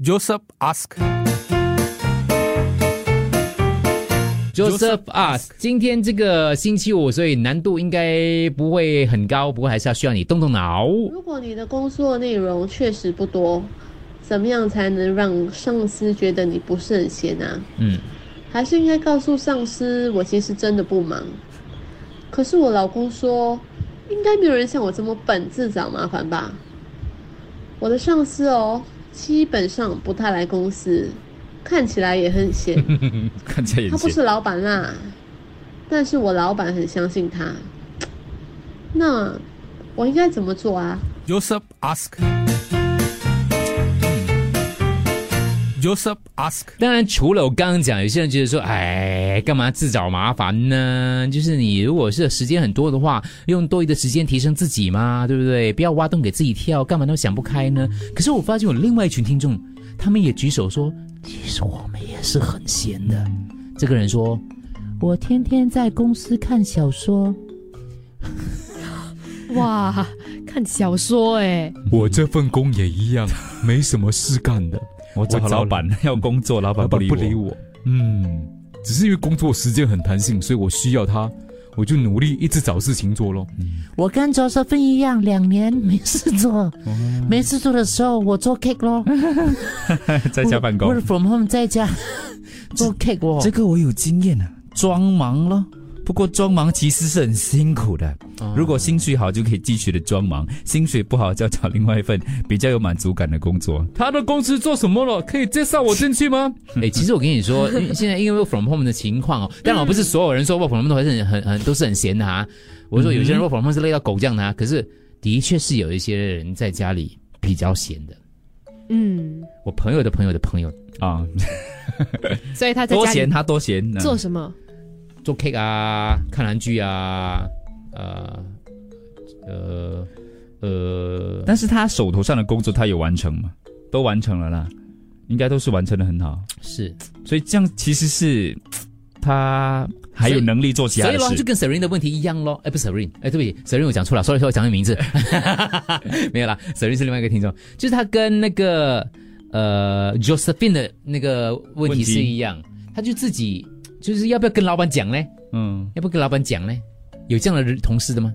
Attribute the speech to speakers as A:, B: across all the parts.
A: Joseph ask.
B: Joseph ask，今天这个星期五，所以难度应该不会很高，不过还是要需要你动动脑。
C: 如果你的工作内容确实不多，怎么样才能让上司觉得你不是很闲啊？
B: 嗯，
C: 还是应该告诉上司，我其实真的不忙。可是我老公说，应该没有人像我这么笨，自找麻烦吧？我的上司哦，基本上不太来公司，看起来也很闲。
D: 看起来也。
C: 他不是老板啦，但是我老板很相信他。那我应该怎么做啊
A: ？Joseph ask. Joseph ask.
B: 当然，除了我刚刚讲，有些人觉得说，哎，干嘛自找麻烦呢？就是你如果是时间很多的话，用多余的时间提升自己嘛，对不对？不要挖洞给自己跳，干嘛都想不开呢？可是我发现有另外一群听众，他们也举手说，其实我们也是很闲的。这个人说，我天天在公司看小说。
E: 哇，看小说哎，
D: 我这份工也一样，没什么事干的。我找老板 要工作，老板不理
A: 理我。
D: 嗯，只是因为工作时间很弹性，所以我需要他，我就努力一直找事情做咯。
F: 我跟 Josephine 一样，两年没事做，没事做的时候我做 cake 咯，
D: 在家办公
F: work，from home 在家做 cake 哦。
D: 这个我有经验啊，装忙咯。不过装忙其实是很辛苦的，如果薪水好就可以继续的装忙，薪水不好就要找另外一份比较有满足感的工作。他的公司做什么了？可以介绍我进去吗？
B: 哎、其实我跟你说，现在因为 work from home 的情况哦，当然我不是所有人说 work from home 都是很很很都是很闲的哈。我说有些人 work from home 是累到狗这样的啊，可是的确是有一些人在家里比较闲的。
E: 嗯，
B: 我朋友的朋友的朋友
D: 啊，
E: 所以他在家里
D: 多闲他多闲，
E: 做什么？
B: 做 cake 啊，看韩剧啊，呃呃呃，
D: 但是他手头上的工作他有完成吗？都完成了啦，应该都是完成的很好，
B: 是，
D: 所以这样其实是他还有能力做其他的
B: 所以咯，就。跟 Serene 的问题一样咯。哎，不是 Serene，哎，对不起，Serene 我讲错了，sorry，sorry，我讲你名字，没有啦，Serene 是另外一个听众，就是他跟那个呃 Josephine 的那个问题是一样，他就自己就是要不要跟老板讲呢？
D: 嗯，
B: 要不要跟老板讲呢？有这样的人同事的吗？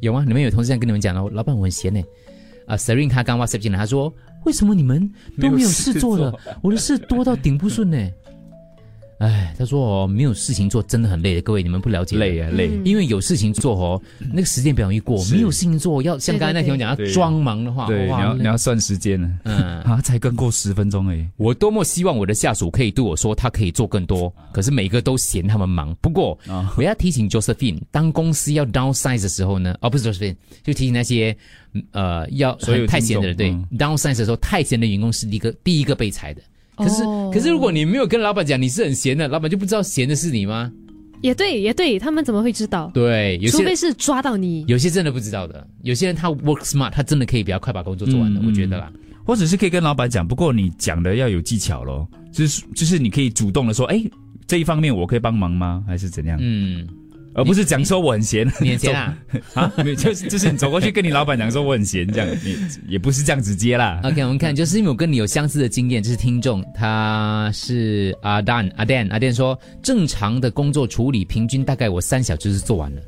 B: 有吗？你们有同事这样跟你们讲了？老板我很闲呢。啊、s e r e n e 他刚 WhatsApp 进来，他说为什么你们都没有事做了？我的事多到顶不顺呢。哎，他说哦，没有事情做真的很累的，各位你们不了解，
D: 累啊累，
E: 嗯
B: 因为有事情做哦，那个时间表容易过，没有事情做，要像刚才那听我讲，要装忙的话，
D: 对，你要你要算时间呢。
B: 嗯，
D: 啊，才刚过十分钟而已。
B: 我多么希望我的下属可以对我说，他可以做更多，可是每个都嫌他们忙。不过，
D: 啊
B: 我要提醒 Josephine，当公司要 downsize 的时候呢，哦，不是 Josephine，就提醒那些嗯呃要
D: 所有
B: 太闲的人，对、downsize 的时候，太闲的员工是第一个第一个被裁的。可是、
E: 哦
B: 可是如果你没有跟老板讲你是很闲的，老板就不知道闲的是你吗？
E: 也对，也对，他们怎么会知道？
B: 对，有些
E: 除非是抓到你。
B: 有些真的不知道的，有些人他 work smart，他真的可以比较快把工作做完的，
D: 嗯
B: 我觉得啦。
D: 或者是可以跟老板讲，不过你讲的要有技巧咯，就是就是你可以主动的说，哎，这一方面我可以帮忙吗？还是怎样？
B: 嗯，
D: 而不是讲说我很闲，
B: 你很闲啊？
D: 啊，没有，就是就是你走过去跟你老板讲说我很闲，这样你也不是这样直接啦。
B: OK，我们看，就是因为我跟你有相似的经验，就是听众，他是阿丹阿 Dan 阿 Dan 说，正常的工作处理平均大概我三小时就做完了。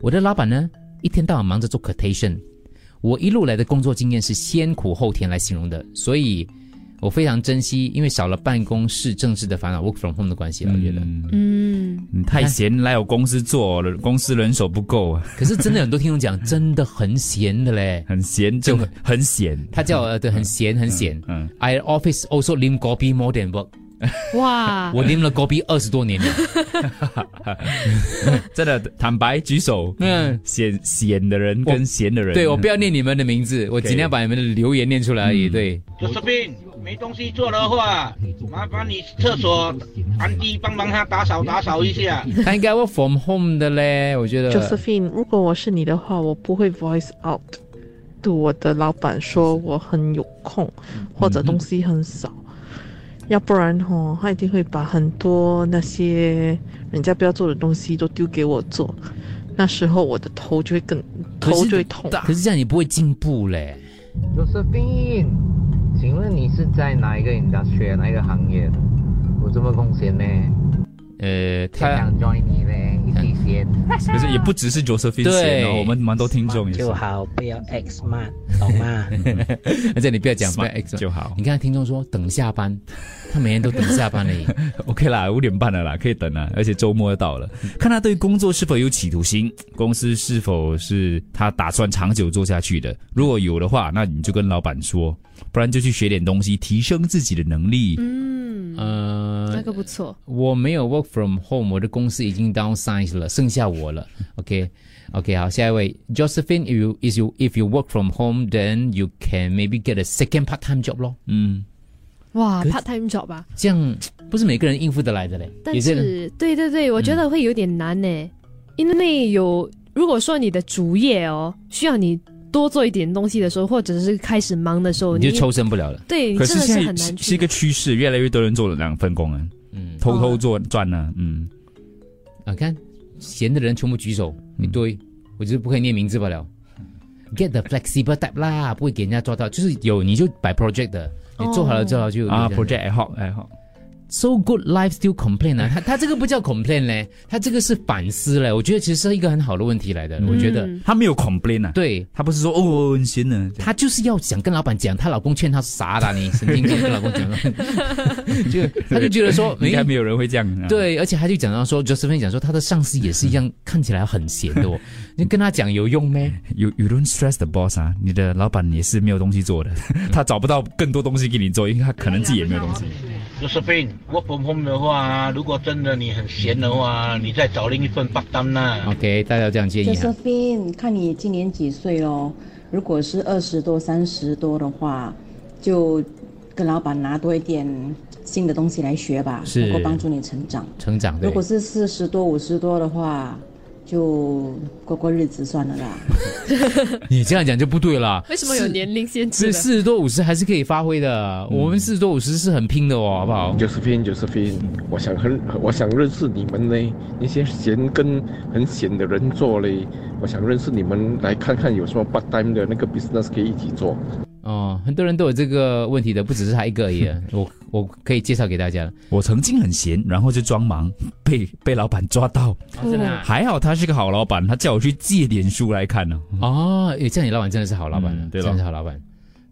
B: 我的老板呢，一天到晚忙着做 quotation，我一路来的工作经验是先苦后甜来形容的，所以我非常珍惜，因为少了办公室政治的烦恼，work from home 的关系了，我觉得。
D: 嗯，
E: 嗯，
D: 你太闲来我公司做，公司人手不够，啊
B: 可是真的有很多听众讲，真的很闲的嘞。
D: 很闲就很很闲。
B: 他叫我呃对，很闲很闲。
D: 嗯
B: ，I office also lim copy more than work。
E: 哇，
B: 我拎了 kopi 二十多年了。
D: 真的坦白举手，
B: 嗯，
D: 闲闲的人跟闲的人，
B: 对我不要念你们的名字，我尽量把你们的留言念出来而已。对
G: 没东西做的话，麻烦你厕所安迪帮忙他打扫打扫一下。
B: 他应该 work from home 的嘞，我觉得。
H: Josephine，如果我是你的话，我不会 voice out，对我的老板说我很有空，或者东西很少，要不然哦，他一定会把很多那些人家不要做的东西都丢给我做，那时候我的头就会更
B: 可是
H: 头就会痛。
B: 可是这样你不会进步嘞。
I: Josephine，请问你是在哪一个 industry 哪一个行业的？有这么贡献呢？
B: 呃，
I: 他想 join 你嘞，
D: 可是也不只是 Josephine 我们蛮多听众也是
I: 就。好，不要 X 嘛，懂吗？
B: 而且你不要讲不要 X
D: 就好
B: 你看听众说等下班，他每天都等下班而已。
D: OK 啦，五点半了啦，可以等啦，而且周末要到了，看他对工作是否有企图心，公司是否是他打算长久做下去的。如果有的话，那你就跟老板说，不然就去学点东西，提升自己的能力。
E: 嗯，
B: 呃
E: 那，个不错。
B: 我没有 work from home，我的公司已经 downsize 了，剩下我了。OK。OK，好，下一位，Josephine，if you is you if you work from home, then you can maybe get a second part-time job 咯。
D: 嗯，
E: 哇，part time job 吧。
B: 这样不是每个人应付得来的嘞。
E: 但是，对对对，我觉得会有点难呢，因为有如果说你的主业哦需要你多做一点东西的时候，或者是开始忙的时候，
B: 你就抽身不了了。
E: 对你
D: 可
E: 真的是
D: 现在
E: 难去
D: 是一个。趋势，越来越多人做了两份工啊，
B: 嗯，
D: 偷偷做赚呢。嗯，
B: 啊，看闲的人全部举手一堆，我就是不可以念名字罢了。Get the flexible type 啦，不会给人家抓到，就是有你就摆 project 的，你做好了之后就
D: 啊
B: 有
D: ，project ad hoc ad hoc。
B: So good life still complain 啊，他 他这个不叫 complain 嘞，他这个是反思嘞，我觉得其实是一个很好的问题来的，我觉得
E: 嗯
D: 他没有 complain 啊，
B: 对。
D: 他不是说哦我很闲呢，
B: 他就是要想跟老板讲，她老公劝他傻的，你 神经病，跟老公讲，就他就觉得说，
D: 应该没有人会这样。啊，
B: 对，而且他就讲到说，Josephine 讲说，他的上司也是一样，看起来很闲的哦。你跟他讲有用咩
D: ？You you don't stress the boss 啊，你的老板也是没有东西做的，他找不到更多东西给你做，因为他可能自己也没有东西。
G: Josephine work from home 的话，如果真的你很闲的话，你再找另一份 part time 啦。
B: OK，大家这样建议啊。
J: Josephine，看你今年几岁咯？如果是二十多、三十多的话，就跟老板拿多一点新的东西来学吧，能够帮助你成长。
B: 成长对
J: 如果是四十多、五十多的话，就过过日子算了啦。
B: 你这样讲就不对了。
E: 为什么有年龄限制
B: 是？四十多五十还是可以发挥的，我们四十多五十是很拼的哦，好不好
K: ？Josephine Josephine，我想很我想认识你们呢，那些闲跟很闲的人做嘞，我想认识你们，来看看有什么 part time 的那个 business 可以一起做。
B: 哦，很多人都有这个问题的，不只是他一个而已。我我可以介绍给大家了。
D: 我曾经很闲，然后就装忙，被被老板抓到。
B: 哦真的啊
D: 还好他是个好老板，他叫我去借点书来看呢。
B: 哦，诶，这样你老板真的是好老板
D: 对咯
B: 真的是好老板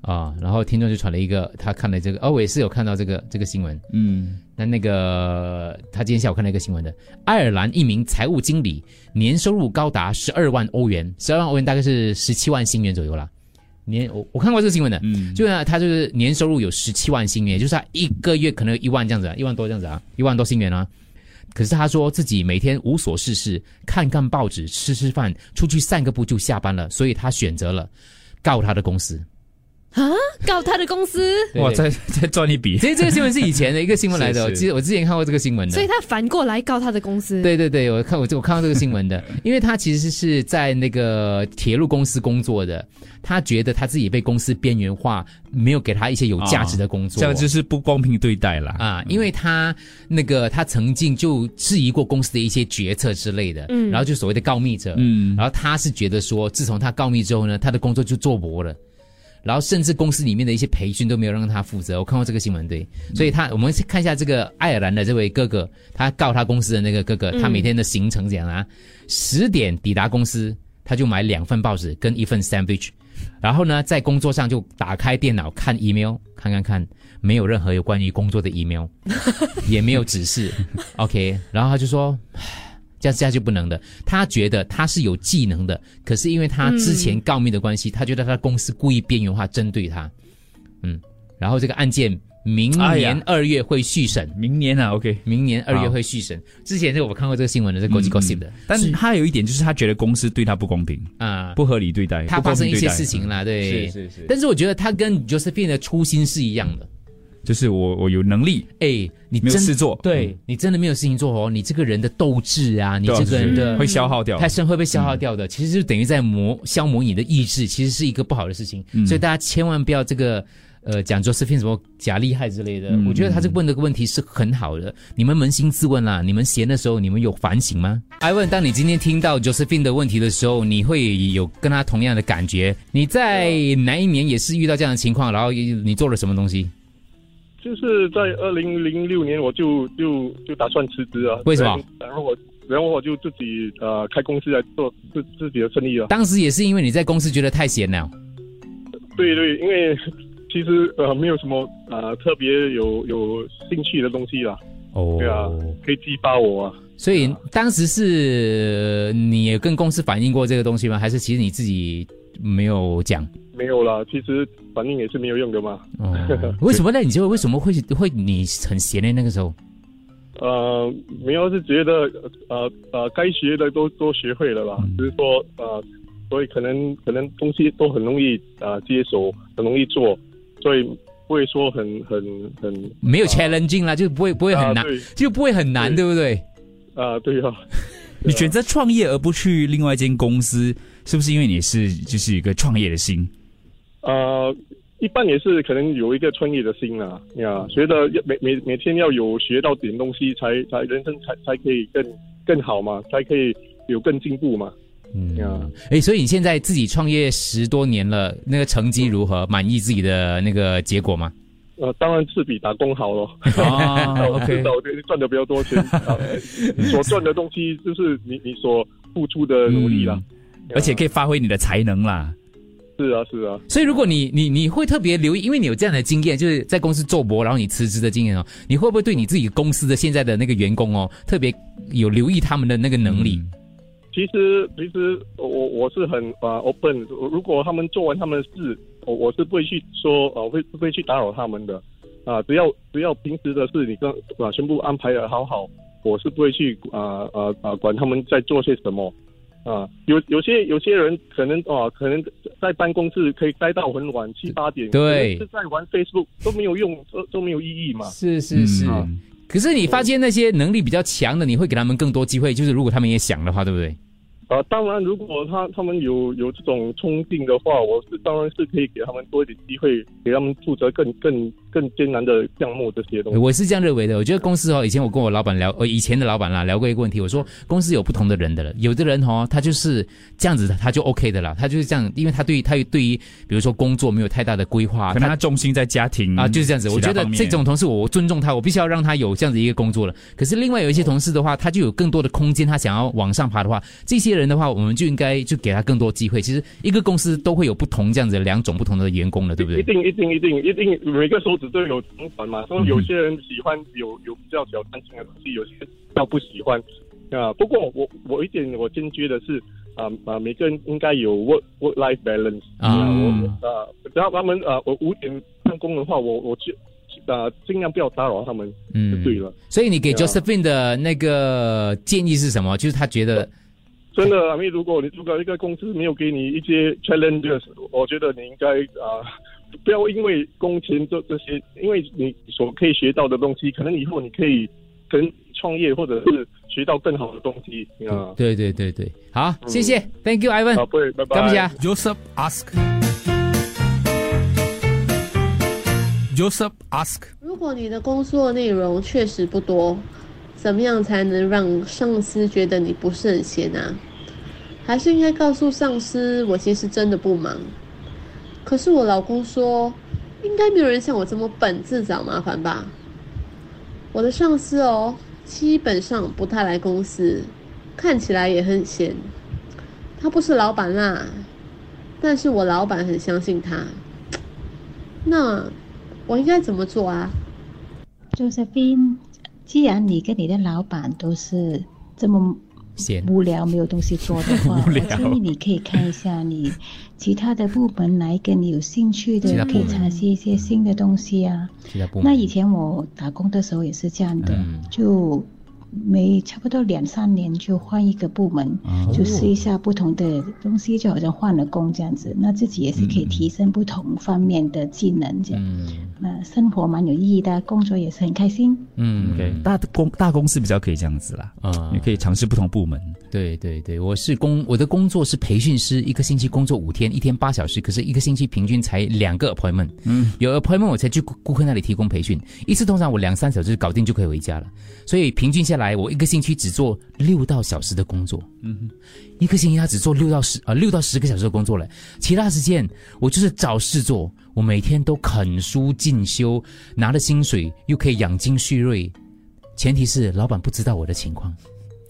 B: 啊。然后听众就传了一个，他看了这个，哦，我也是有看到这个这个新闻。
D: 嗯，
B: 那那个他今天下午看到一个新闻的，爱尔兰一名财务经理年收入高达十二万欧元，十二万欧元大概是十七万新元左右啦。年我我看过这个新闻的，
D: 嗯
B: 就是他就是年收入有十七万新元，也就是他一个月可能有一万这样子啊，一万多这样子啊，一万多新元啊。可是他说自己每天无所事事，看看报纸，吃吃饭，出去散个步就下班了，所以他选择了告他的公司。
E: 啊，告他的公司，
D: 哇，再再赚一笔。
B: 其实这个新闻是以前的一个新闻来的，
D: 其实
B: 我记得我之前看过这个新闻的。
E: 所以他反过来告他的公司。
B: 对对对，我看我我看到这个新闻的，因为他其实是在那个铁路公司工作的，他觉得他自己被公司边缘化，没有给他一些有价值的工作，
D: 这样就是不公平对待啦。
B: 啊，因为他那个他曾经就质疑过公司的一些决策之类的，
E: 嗯
B: 然后就所谓的告密者，
D: 嗯
B: 然后他是觉得说，自从他告密之后呢，他的工作就做薄了。然后甚至公司里面的一些培训都没有让他负责，我看过这个新闻，对，所以他我们看一下这个爱尔兰的这位哥哥，他告他公司的那个哥哥，他每天的行程怎样啊？十点抵达公司，他就买两份报纸跟一份 sandwich，然后呢，在工作上就打开电脑看 email，看看看，没有任何有关于工作的 email，也没有指示，OK，然后他就说。唉这样这样就不能的。他觉得他是有技能的，可是因为他之前告密的关系，他觉得他的公司故意边缘化针对他。嗯，然后这个案件明年二月会续审，
D: 明年啊，OK。
B: 明年二月会续审。之前这个我看过这个新闻的，这个国际 gossip 的，
D: 但是他有一点就是他觉得公司对他不公平，
B: 啊，
D: 不合理对待，
B: 他发生一些事情啦，对，
D: 是是是
B: 但是我觉得他跟 Josephine 的初心是一样的。
D: 就是我我有能力，
B: 哎，你
D: 没有
B: 真
D: 事做，
B: 对你真的没有事情做哦，你这个人的斗志啊，你这个人的
D: 会消耗掉
B: 太深会被消耗掉的，其实就等于在磨消磨你的意志，其实是一个不好的事情。
D: 嗯
B: 所以大家千万不要这个呃讲 Josephine 什么假厉害之类的。
D: 嗯
B: 我觉得他这个问的问题是很好的。你们扪心自问啦，你们闲的时候，你们有反省吗？艾问，当你今天听到 Josephine 的问题的时候，你会有跟他同样的感觉？你在哪一年也是遇到这样的情况，然后你做了什么东西？
L: 就是在二零零六年，我就就就打算辞职啊。
B: 为什么？
L: 然后我然后我就自己呃开公司来做自自己的生意啊。
B: 当时也是因为你在公司觉得太闲了。
L: 对对，因为 其实呃没有什么呃特别有有兴趣的东西啦。
B: 哦。
L: 对啊，可以激发我啊。
B: 所以当时是你也跟公司反映过这个东西吗？还是其实你自己没有讲？
L: 没有啦，其实反应也是没有用的嘛。
B: 哦，为什么呢？你就为什么会会你很闲呢？那个时候？
L: 呃，没有，是觉得呃呃该学的都都学会了啦，
B: 嗯
L: 只是说呃，所以可能可能东西都很容易啊、呃、接手，很容易做，所以不会说很很很
B: 没有 challenging 啦，就不会不会很难，
L: 啊
B: 就不会很难，对不对？
L: 啊，对啊。
D: 你选择创业而不去另外一间公司，是不是因为你是就是一个创业的心？
L: 呃，一般也是可能有一个创业的心啦，呀，觉得每每每天要有学到点东西才，才人生才才可以更更好嘛，才可以有更进步嘛。
B: 嗯
L: 呀，
B: 哎，所以你现在自己创业十多年了，那个成绩如何？满意自己的那个结果吗？
L: 呃，当然是比打工好咯。
B: 啊，OK
L: 赚的比较多钱，所赚的东西就是你你所付出的努力啦。
D: 而且可以发挥你的才能啦。
L: 是啊，是啊。
B: 所以如果你你你会特别留意，因为你有这样的经验，就是在公司做博，然后你辞职的经验哦，你会不会对你自己公司的现在的那个员工哦，特别有留意他们的那个能力？
L: 其实其实我我是很啊、open，如果他们做完他们的事，我我是不会去说呃会不会去打扰他们的啊、只要只要平时的事你跟啊全部安排的好好，我是不会去啊啊啊管他们在做些什么啊。有有些有些人可能啊可能在办公室可以待到很晚七八点，
B: 对
L: 是在玩 Facebook 都没有用，都都没有意义嘛。
B: 是是是。
L: 嗯
B: 可是你发现那些能力比较强的，你会给他们更多机会，就是如果他们也想的话，对不对？
L: 啊，当然，如果他他们有有这种冲劲的话，我是当然是可以给他们多一点机会，给他们负责更更更艰难的项目这些东西。
B: 我是这样认为的。我觉得公司哦，以前我跟我老板聊，呃，以前的老板啦聊过一个问题，我说公司有不同的人的了，有的人哦，他就是这样子的，他就 OK 的了，他就是这样，因为他对于他对于比如说工作没有太大的规划，
D: 可能他重心在家庭
B: 啊，就是这样子。我觉得这种同事，我我尊重他，我必须要让他有这样子一个工作了。可是另外有一些同事的话，他就有更多的空间，他想要往上爬的话，这些人的话，我们就应该就给他更多机会。其实一个公司都会有不同这样子两种不同的员工的，对不对？
L: 一定一定一定一定，每个手指都有同款嘛。所以有些人喜欢有有比较小弹性的东西，有些人比较不喜欢啊。不过我我一点我坚决的是啊啊，每个人应该有 work work life balance
B: 啊
L: 我啊，只要他们啊，我五点上工的话，我我就啊尽量不要打扰他们，
B: 嗯
L: 就对了。
B: 所以你给 Josephine 的那个建议是什么？就是他觉得
L: 真的，因为如果你如果一个公司没有给你一些 challenges，我觉得你应该啊、不要因为工钱这这些，因为你所可以学到的东西，可能以后你可以可能创业或者是学到更好的东西啊。
B: 对对对对，好，谢谢，Thank you Ivan，
L: 好，不会，拜拜。
B: 感谢啊。
A: Joseph ask. Joseph ask.
C: 如果你的工作内容确实不多，怎么样才能让上司觉得你不是很闲啊？还是应该告诉上司，我其实真的不忙。可是我老公说，应该没有人像我这么本自找麻烦吧？我的上司哦，基本上不太来公司，看起来也很闲。他不是老板啦，但是我老板很相信他。那我应该怎么做啊？
M: 周士兵既然你跟你的老板都是这么
B: 闲
M: 无聊，没有东西做的话，我建议你可以看一下你其他的部门哪一个你有兴趣的，可以尝试一些新的东西啊。
B: 其他部门
M: 那以前我打工的时候也是这样的，就每差不多两三年就换一个部门，
B: 哦
M: 就试一下不同的东西，就好像换了工这样子。那自己也是可以提升不同方面的技能这样。呃，生活蛮有意义的，工作也是很开心。
B: 嗯
D: ，OK，大公大公司比较可以这样子啦，
B: 啊。
D: 你可以尝试不同部门。
B: 对对对，我是工我的工作是培训师，一个星期工作五天，一天八小时，可是一个星期平均才两个 appointment。嗯，有 appointment 我才去顾顾客那里提供培训，一次通常我两三小时搞定就可以回家了，所以平均下来我一个星期只做六到小时的工作。嗯，一个星期他只做六到十啊六到十个小时的工作了，其他时间我就是找事做，我每天都啃书进修，拿了薪水又可以养精蓄锐，前提是老板不知道我的情况。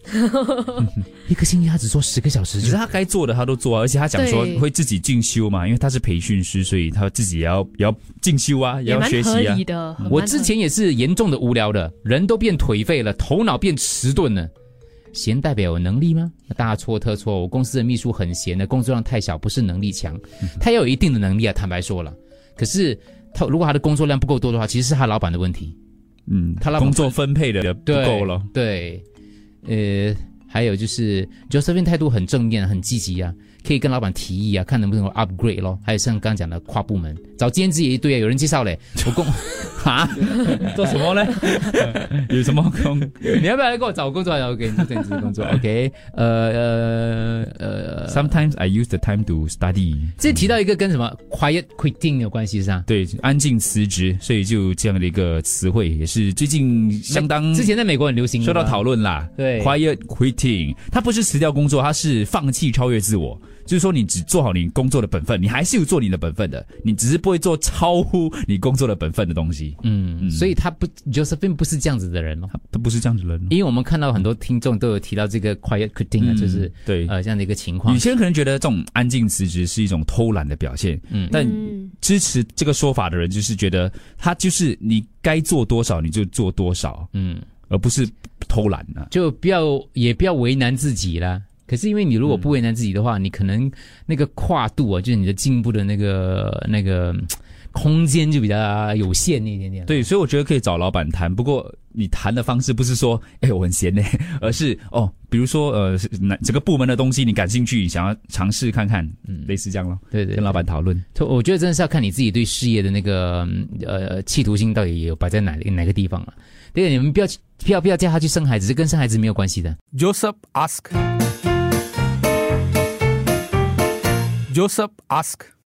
B: 一个星期他只做十个小时就，
D: 只是他该做的他都做啊，而且他讲说会自己进修嘛，因为他是培训师，所以他自己也要也要进修啊，也要学习啊
B: 我之前也是严重的无聊的，人都变颓废了，头脑变迟钝了。闲代表有能力吗？大错特错！我公司的秘书很闲的，工作量太小，不是能力强，他要有一定的能力啊。坦白说了，可是他如果他的工作量不够多的话，其实是他老板的问题。
D: 嗯，
B: 他老板
D: 工作分配的不够了。
B: 对，呃，还有就是 Josephine 态度很正面、很积极啊，可以跟老板提议啊，看能不能够 upgrade 咯。还有像刚刚讲的跨部门找兼职也一堆啊，有人介绍嘞。我工
D: 啊，做什么呢？有什么工？
B: 你要不要来给我找工作？我给你做兼职工作，OK？呃呃呃
D: Sometimes I use the time to study。
B: 这提到一个跟什么 quiet quitting 有关系是吧？
D: 对，安静辞职，所以就这样的一个词汇，也是最近相当
B: 之前在美国很流行的嘛
D: 受到讨论啦。
B: 对
D: ，quiet quitting，它不是辞掉工作，它是放弃超越自我。就是说，你只做好你工作的本分，你还是有做你的本分的，你只是不会做超乎你工作的本分的东西。
B: 嗯，所以他不 Josephine 不是这样子的人哦，
D: 他不是这样子的人哦。
B: 因为我们看到很多听众都有提到这个 quiet quitting 啊，
D: 嗯
B: 就是
D: 对
B: 呃这样的一个情况
D: 有。些人可能觉得这种安静辞职是一种偷懒的表现，
B: 嗯
D: 但
E: 嗯
D: 支持这个说法的人就是觉得他就是你该做多少你就做多少，
B: 嗯，
D: 而不是偷懒啊。
B: 就不要也不要为难自己啦。可是因为你如果不为难自己的话，你可能那个跨度啊，就是你的进步的那个那个嗯空间就比较有限一点点。
D: 对，所以我觉得可以找老板谈，不过你谈的方式不是说，哎，我很闲呢，而是哦，比如说呃，是哪这个部门的东西你感兴趣，想要尝试看看，嗯，类似这样咯。
B: 对对，
D: 跟老板讨论。
B: 我觉得真的是要看你自己对事业的那个嗯呃企图心到底有摆在哪哪个地方了。对，你们不要不要不要叫他去生孩子，这跟生孩子没有关系的。
A: Joseph ask. Joseph ask